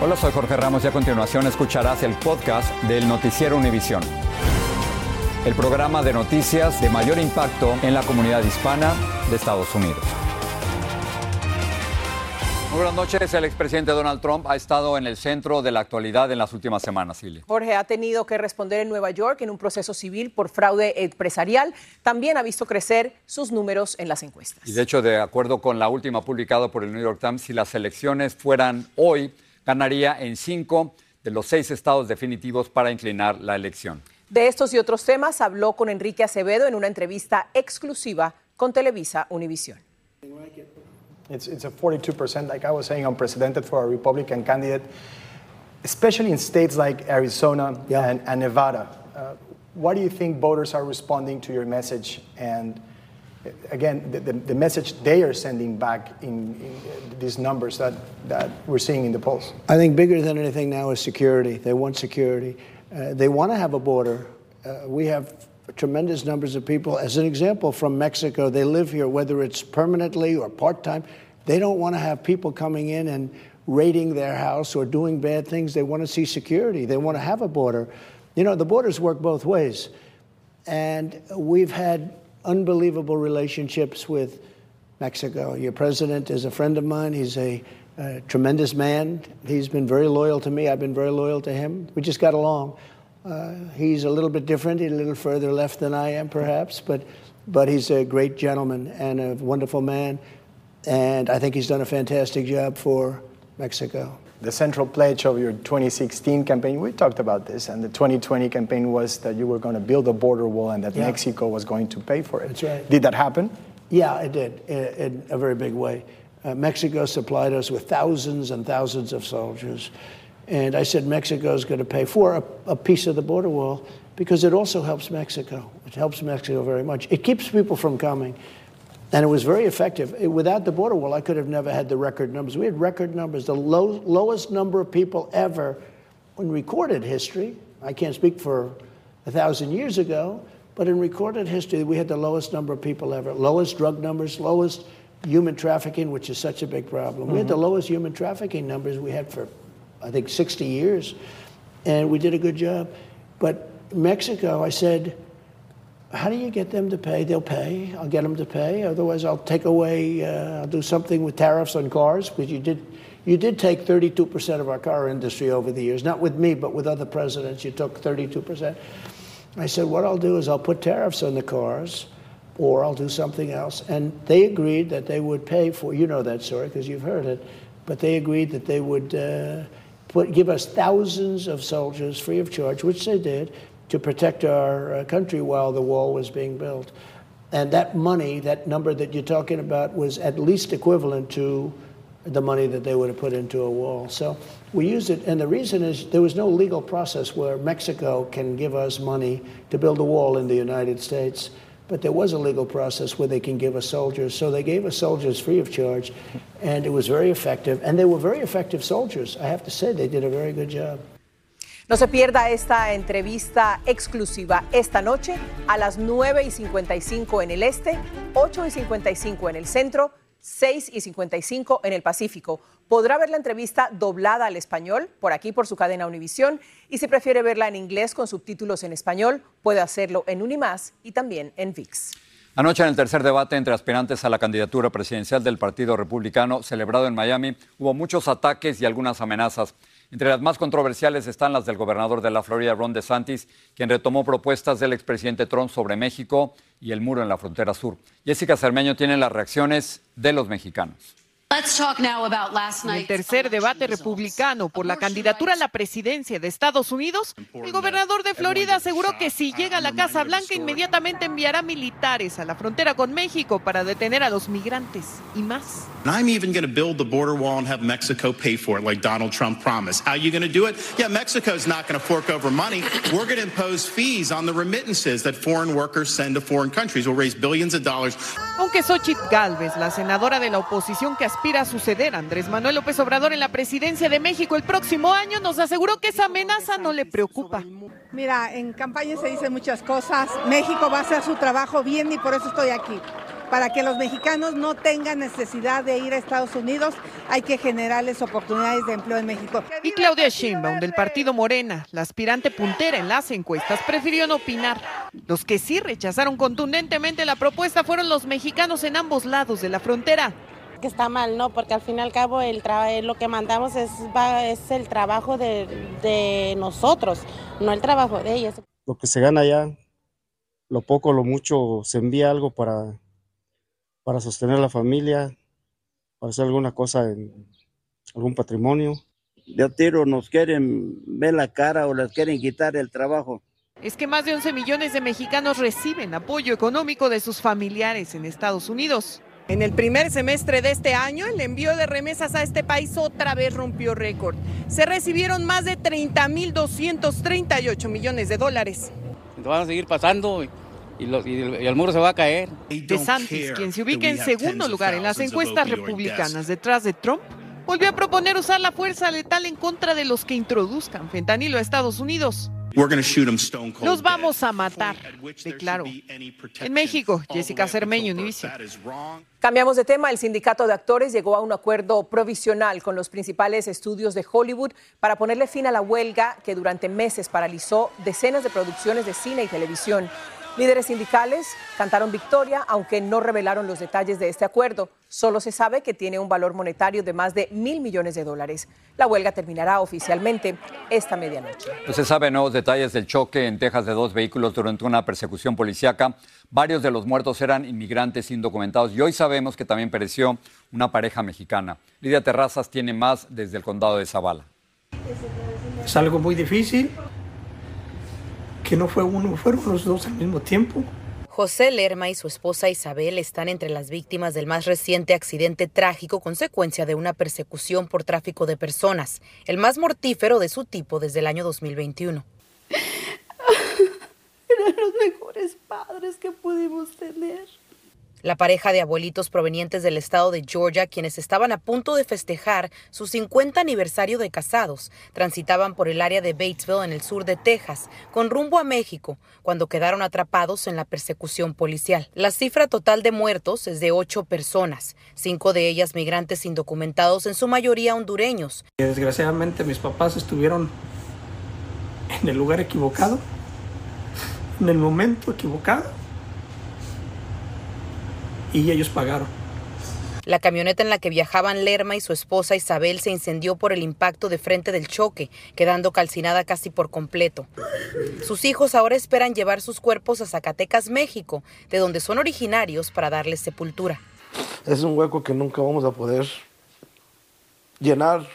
Hola, soy Jorge Ramos y a continuación escucharás el podcast del Noticiero Univisión. El programa de noticias de mayor impacto en la comunidad hispana de Estados Unidos. Muy buenas noches. El expresidente Donald Trump ha estado en el centro de la actualidad en las últimas semanas, Silvia. Jorge ha tenido que responder en Nueva York en un proceso civil por fraude empresarial. También ha visto crecer sus números en las encuestas. Y de hecho, de acuerdo con la última publicada por el New York Times, si las elecciones fueran hoy, ganaría en cinco de los seis estados definitivos para inclinar la elección. De estos y otros temas habló con Enrique Acevedo en una entrevista exclusiva con Televisa Univisión. It's, it's a 42%, like I was saying, unprecedented for a Republican candidate, especially in states like Arizona and, and Nevada. Uh, what do you think voters are responding to your message? And again, the, the, the message they are sending back in, in these numbers that, that we're seeing in the polls? I think bigger than anything now is security. They want security. Uh, they want to have a border. Uh, we have tremendous numbers of people. As an example, from Mexico, they live here, whether it's permanently or part time. They don't want to have people coming in and raiding their house or doing bad things. They want to see security. They want to have a border. You know, the borders work both ways. And we've had unbelievable relationships with Mexico. Your president is a friend of mine. He's a, a tremendous man. He's been very loyal to me. I've been very loyal to him. We just got along. Uh, he's a little bit different. A little further left than I am, perhaps, but but he's a great gentleman and a wonderful man, and I think he's done a fantastic job for Mexico. The central pledge of your 2016 campaign, we talked about this, and the 2020 campaign was that you were going to build a border wall and that Yeah. Mexico was going to pay for it. That's right. Did that happen? Yeah, it did in, in a very big way. Uh, Mexico supplied us with thousands and thousands of soldiers. And I said Mexico is going to pay for a, a piece of the border wall because it also helps Mexico. It helps Mexico very much. It keeps people from coming. And it was very effective. It- without the border wall, I could have never had the record numbers. We had record numbers, the low, lowest number of people ever in recorded history. I can't speak for a thousand years ago, but in recorded history, we had the lowest number of people ever. Lowest drug numbers, lowest human trafficking, which is such a big problem. We had mm-hmm. the lowest human trafficking numbers we had for, I think, 60 years. And we did a good job. But Mexico, I said, how do you get them to pay? They'll pay. I'll get them to pay. Otherwise, I'll take away. Uh, I'll do something with tariffs on cars because you did. You did take 32% of our car industry over the years, not with me, but with other presidents. You took 32%. I said, what I'll do is I'll put tariffs on the cars, or I'll do something else. And they agreed that they would pay for. You know that story because you've heard it. But they agreed that they would uh, put give us thousands of soldiers free of charge, which they did, to protect our uh, country while the wall was being built. And that money, that number that you're talking about, was at least equivalent to the money that they would have put into a wall. So we used it, and the reason is there was no legal process where Mexico can give us money to build a wall in the United States. But there was a legal process where they can give us soldiers. So they gave us soldiers free of charge, and it was very effective. And they were very effective soldiers. I have to say, they did a very good job. No se pierda esta entrevista exclusiva esta noche a las 9 y 55 en el este, 8 y 55 en el centro, 6 y 55 en el Pacífico. Podrá ver la entrevista doblada al español por aquí por su cadena Univisión y si prefiere verla en inglés con subtítulos en español, puede hacerlo en Unimás y también en VIX. Anoche en el tercer debate entre aspirantes a la candidatura presidencial del Partido Republicano celebrado en Miami, hubo muchos ataques y algunas amenazas. Entre las más controversiales están las del gobernador de la Florida, Ron DeSantis, quien retomó propuestas del expresidente Trump sobre México y el muro en la frontera sur. Jessica Cermeño tiene las reacciones de los mexicanos. En el tercer debate republicano por la candidatura a la presidencia de Estados Unidos, el gobernador de Florida aseguró que si llega a la Casa Blanca inmediatamente enviará militares a la frontera con México para detener a los migrantes y más. I'm even going to build the border wall and have Mexico pay for it like Donald Trump promised. How are you going to do it? Yeah, Mexico's not going to fork over money. We're going to impose fees on the remittances that foreign workers send to foreign countries. We'll raise billions of dollars. Aunque Xochitl Galvez, la senadora de la oposición que aspira a suceder Andrés Manuel López Obrador en la presidencia de México el próximo año, nos aseguró que esa amenaza no le preocupa. Mira, en campaña se dicen muchas cosas. México va a hacer su trabajo bien y por eso estoy aquí. Para que los mexicanos no tengan necesidad de ir a Estados Unidos, hay que generarles oportunidades de empleo en México. Y Claudia Sheinbaum del partido Morena, la aspirante puntera en las encuestas, prefirió no opinar. Los que sí rechazaron contundentemente la propuesta fueron los mexicanos en ambos lados de la frontera que está mal, ¿no? Porque al fin y al cabo el lo que mandamos es, es el trabajo de, de, nosotros, no el trabajo de ellos. Lo que se gana allá, lo poco, lo mucho, se envía algo para, para sostener la familia, para hacer alguna cosa en algún patrimonio. De tiro nos quieren ver la cara o les quieren quitar el trabajo. Es que más de 11 millones de mexicanos reciben apoyo económico de sus familiares en Estados Unidos. En el primer semestre de este año, el envío de remesas a este país otra vez rompió récord. Se recibieron más de 30.238 millones de dólares. Van a seguir pasando y, el muro se va a caer. De Santis, quien se ubica en segundo lugar en las encuestas republicanas detrás de Trump, volvió a proponer usar la fuerza letal en contra de los que introduzcan fentanilo a Estados Unidos. Los vamos a matar, declaró. En México, Jessica Cermeño, Univision. Cambiamos de tema. El sindicato de actores llegó a un acuerdo provisional con los principales estudios de Hollywood para ponerle fin a la huelga que durante meses paralizó decenas de producciones de cine y televisión. Líderes sindicales cantaron victoria, aunque no revelaron los detalles de este acuerdo. Solo se sabe que tiene un valor monetario de más de mil millones de dólares. La huelga terminará oficialmente esta medianoche. No se sabe nuevos detalles del choque en Texas de dos vehículos durante una persecución policíaca. Varios de los muertos eran inmigrantes indocumentados y hoy sabemos que también pereció una pareja mexicana. Lidia Terrazas tiene más desde el condado de Zavala. Es algo muy difícil que no fue uno, fueron los dos al mismo tiempo. José Lerma y su esposa Isabel están entre las víctimas del más reciente accidente trágico consecuencia de una persecución por tráfico de personas, el más mortífero de su tipo desde el año 2021. Eran los mejores padres que pudimos tener. La pareja de abuelitos provenientes del estado de Georgia, quienes estaban a punto de festejar su 50 aniversario de casados, transitaban por el área de Batesville en el sur de Texas, con rumbo a México, cuando quedaron atrapados en la persecución policial. La cifra total de muertos es de ocho personas, cinco de ellas migrantes indocumentados, en su mayoría hondureños. Desgraciadamente mis papás estuvieron en el lugar equivocado, en el momento equivocado y ellos pagaron. La camioneta en la que viajaban Lerma y su esposa Isabel se incendió por el impacto de frente del choque, quedando calcinada casi por completo. Sus hijos ahora esperan llevar sus cuerpos a Zacatecas, México, de donde son originarios, para darles sepultura. Es un hueco que nunca vamos a poder llenar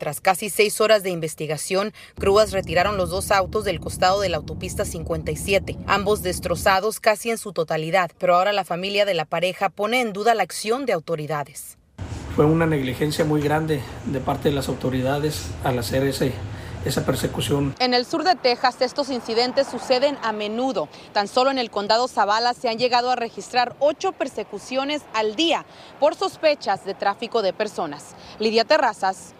tras casi seis horas de investigación, grúas retiraron los dos autos del costado de la autopista 57, ambos destrozados casi en su totalidad, pero ahora la familia de la pareja pone en duda la acción de autoridades. fue una negligencia muy grande de parte de las autoridades al hacer ese, esa persecución. En el sur de Texas estos incidentes suceden a menudo. Tan solo en el condado Zavala se han llegado a registrar ocho persecuciones al día por sospechas de tráfico de personas. Lidia Terrazas,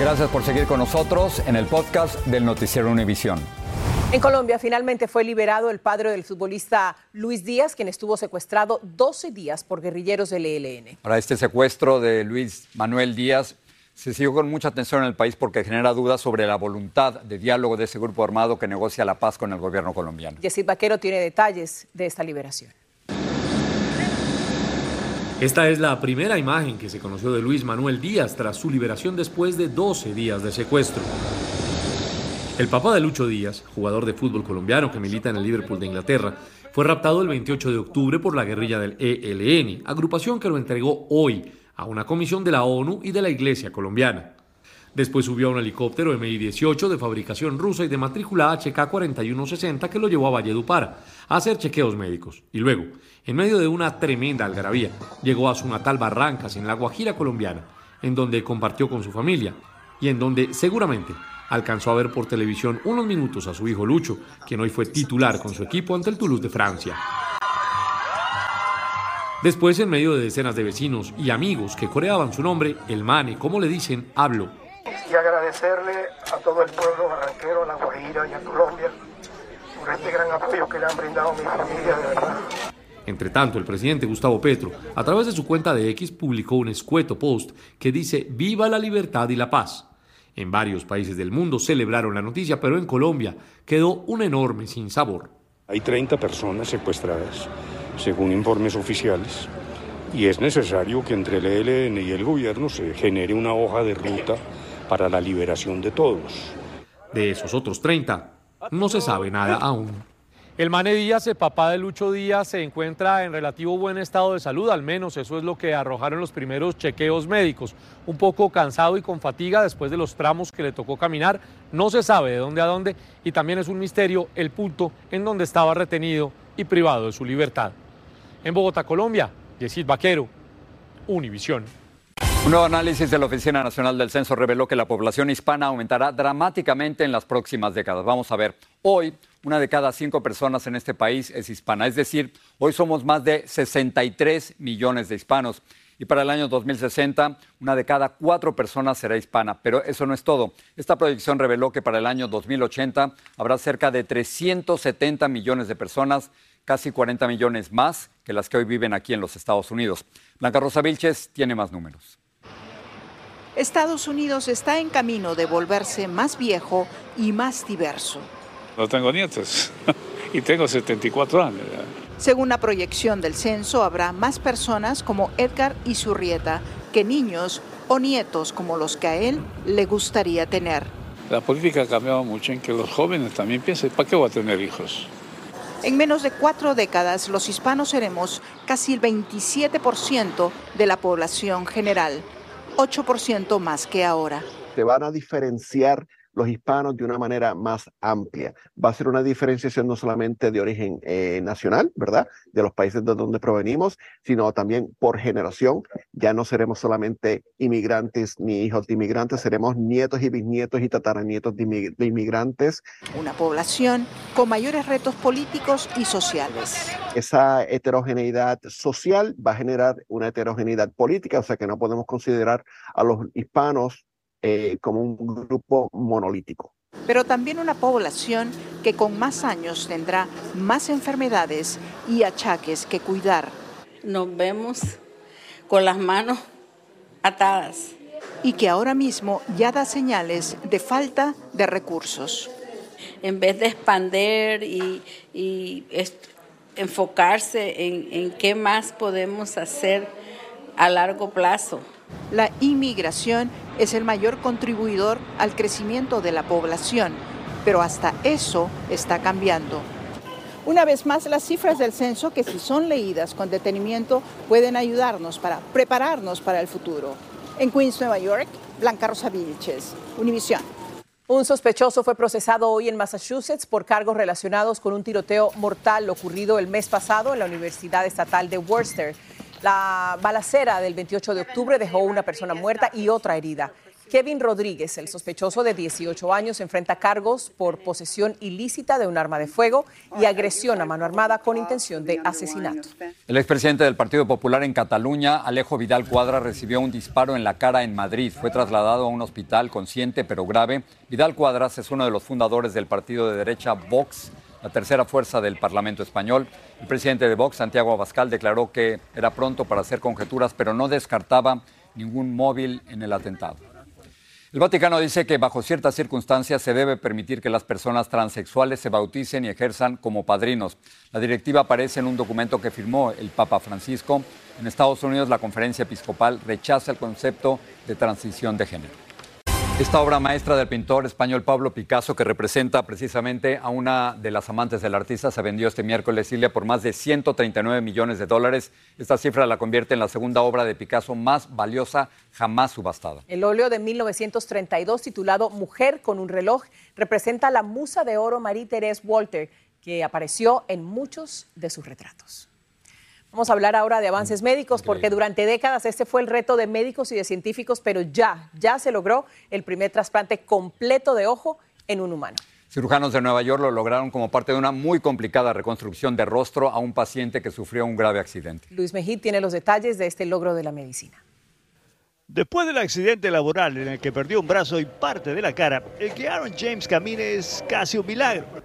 Gracias por seguir con nosotros en el podcast del Noticiero Univisión. En Colombia finalmente fue liberado el padre del futbolista Luis Díaz, quien estuvo secuestrado 12 días por guerrilleros del ELN. Para este secuestro de Luis Manuel Díaz se siguió con mucha atención en el país porque genera dudas sobre la voluntad de diálogo de ese grupo armado que negocia la paz con el gobierno colombiano. Yesid Vaquero tiene detalles de esta liberación. Esta es la primera imagen que se conoció de Luis Manuel Díaz tras su liberación después de 12 días de secuestro. El papá de Lucho Díaz, jugador de fútbol colombiano que milita en el Liverpool de Inglaterra, fue raptado el 28 de octubre por la guerrilla del ELN, agrupación que lo entregó hoy a una comisión de la ONU y de la Iglesia colombiana. Después subió a un helicóptero Mi-18 de fabricación rusa y de matrícula HK-4160 que lo llevó a Valledupar a hacer chequeos médicos. Y luego, en medio de una tremenda algarabía, llegó a su natal Barrancas, en la Guajira colombiana, en donde compartió con su familia y en donde seguramente alcanzó a ver por televisión unos minutos a su hijo Lucho, quien hoy fue titular con su equipo ante el Toulouse de Francia. Después, en medio de decenas de vecinos y amigos que coreaban su nombre, el Mane, como le dicen, habló. Y agradecerle a todo el pueblo barranquero, a la Guajira y a Colombia por este gran apoyo que le han brindado a mi familia, de verdad. Entre tanto, el presidente Gustavo Petro, a través de su cuenta de X, publicó un escueto post que dice Viva la libertad y la paz. En varios países del mundo celebraron la noticia, pero en Colombia quedó un enorme sinsabor. Hay 30 personas secuestradas, según informes oficiales, y es necesario que entre el ELN y el gobierno se genere una hoja de ruta para la liberación de todos. De esos otros 30, no se sabe nada aún. El Mane Díaz, el papá de Lucho Díaz, se encuentra en relativo buen estado de salud, al menos eso es lo que arrojaron los primeros chequeos médicos. Un poco cansado y con fatiga después de los tramos que le tocó caminar, no se sabe de dónde a dónde y también es un misterio el punto en donde estaba retenido y privado de su libertad. En Bogotá, Colombia, Yesid Vaquero, Univisión. Un nuevo análisis de la Oficina Nacional del Censo reveló que la población hispana aumentará dramáticamente en las próximas décadas. Vamos a ver, hoy una de cada cinco personas en este país es hispana, es decir, hoy somos más de 63 millones de hispanos. Y para el año 2060, una de cada cuatro personas será hispana. Pero eso no es todo. Esta proyección reveló que para el año 2080 habrá cerca de 370 millones de personas, casi 40 millones más que las que hoy viven aquí en los Estados Unidos. Blanca Rosa Vilches tiene más números. Estados Unidos está en camino de volverse más viejo y más diverso. No tengo nietos y tengo 74 años. Según la proyección del censo, habrá más personas como Edgar Zurrieta que niños o nietos como los que a él le gustaría tener. La política ha cambiado mucho en que los jóvenes también piensen, ¿para qué voy a tener hijos? En menos de cuatro décadas, los hispanos seremos casi el 27% de la población general, 8% más que ahora. Te van a diferenciar los hispanos de una manera más amplia. Va a ser una diferenciación no solamente de origen eh, nacional, ¿verdad? De los países de donde provenimos, sino también por generación. Ya no seremos solamente inmigrantes ni hijos de inmigrantes, seremos nietos y bisnietos y tataranietos de, de inmigrantes. Una población con mayores retos políticos y sociales. Esa heterogeneidad social va a generar una heterogeneidad política, o sea que no podemos considerar a los hispanos eh, como un grupo monolítico. Pero también una población que con más años tendrá más enfermedades y achaques que cuidar. Nos vemos con las manos atadas. Y que ahora mismo ya da señales de falta de recursos. En vez de expander y, enfocarse en, en qué más podemos hacer a largo plazo. La inmigración es el mayor contribuidor al crecimiento de la población, pero hasta eso está cambiando. Una vez más, las cifras del censo, que si son leídas con detenimiento, pueden ayudarnos para prepararnos para el futuro. En Queens, Nueva York, Blanca Rosa Vilches, Univisión. Un sospechoso fue procesado hoy en Massachusetts por cargos relacionados con un tiroteo mortal ocurrido el mes pasado en la Universidad Estatal de Worcester. La balacera del 28 de octubre dejó una persona muerta y otra herida. Kevin Rodríguez, el sospechoso de 18 años, enfrenta cargos por posesión ilícita de un arma de fuego y agresión a mano armada con intención de asesinato. El expresidente del Partido Popular en Cataluña, Alejo Vidal Cuadra, recibió un disparo en la cara en Madrid. Fue trasladado a un hospital consciente pero grave. Vidal Cuadras es uno de los fundadores del partido de derecha Vox la tercera fuerza del Parlamento español. El presidente de Vox, Santiago Abascal, declaró que era pronto para hacer conjeturas, pero no descartaba ningún móvil en el atentado. El Vaticano dice que bajo ciertas circunstancias se debe permitir que las personas transexuales se bauticen y ejerzan como padrinos. La directiva aparece en un documento que firmó el Papa Francisco. En Estados Unidos la conferencia episcopal rechaza el concepto de transición de género. Esta obra maestra del pintor español Pablo Picasso, que representa precisamente a una de las amantes del artista, se vendió este miércoles, Silvia, por más de 139 millones de dólares. Esta cifra la convierte en la segunda obra de Picasso más valiosa jamás subastada. El óleo de 1932, titulado Mujer con un reloj, representa la musa de oro Marie-Thérèse Walter, que apareció en muchos de sus retratos. Vamos a hablar ahora de avances médicos porque durante décadas este fue el reto de médicos y de científicos, pero ya, ya se logró el primer trasplante completo de ojo en un humano. Cirujanos de Nueva York lo lograron como parte de una muy complicada reconstrucción de rostro a un paciente que sufrió un grave accidente. Luis Mejid tiene los detalles de este logro de la medicina. Después del accidente laboral en el que perdió un brazo y parte de la cara, el que Aaron James camine es casi un milagro.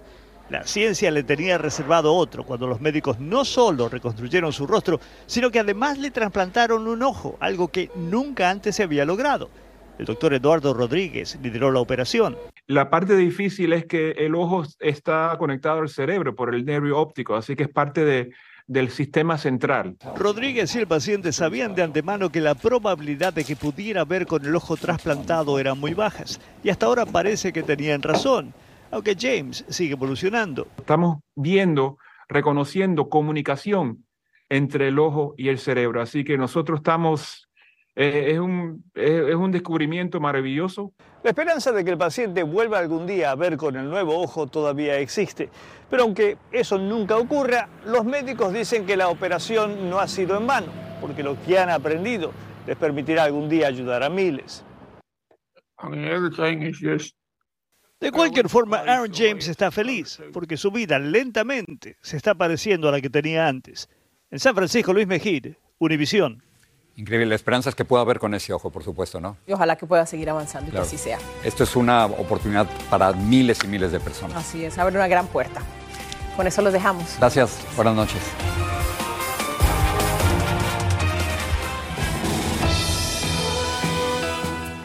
La ciencia le tenía reservado otro cuando los médicos no solo reconstruyeron su rostro, sino que además le trasplantaron un ojo, algo que nunca antes se había logrado. El doctor Eduardo Rodríguez lideró la operación. La parte difícil es que el ojo está conectado al cerebro por el nervio óptico, así que es parte de, del sistema central. Rodríguez y el paciente sabían de antemano que la probabilidad de que pudiera ver con el ojo trasplantado eran muy bajas, y hasta ahora parece que tenían razón aunque James sigue evolucionando. Estamos viendo, reconociendo comunicación entre el ojo y el cerebro, así que nosotros estamos, eh, es, un, es un descubrimiento maravilloso. La esperanza de que el paciente vuelva algún día a ver con el nuevo ojo todavía existe, pero aunque eso nunca ocurra, los médicos dicen que la operación no ha sido en vano, porque lo que han aprendido les permitirá algún día ayudar a miles. De cualquier forma, Aaron James está feliz porque su vida lentamente se está pareciendo a la que tenía antes. En San Francisco, Luis Mejid, Univisión. Increíble, la esperanza es que pueda ver con ese ojo, por supuesto, ¿no? Y ojalá que pueda seguir avanzando y que así sea. Esto es una oportunidad para miles y miles de personas. Así es, abre una gran puerta. Con eso los dejamos. Gracias, buenas noches.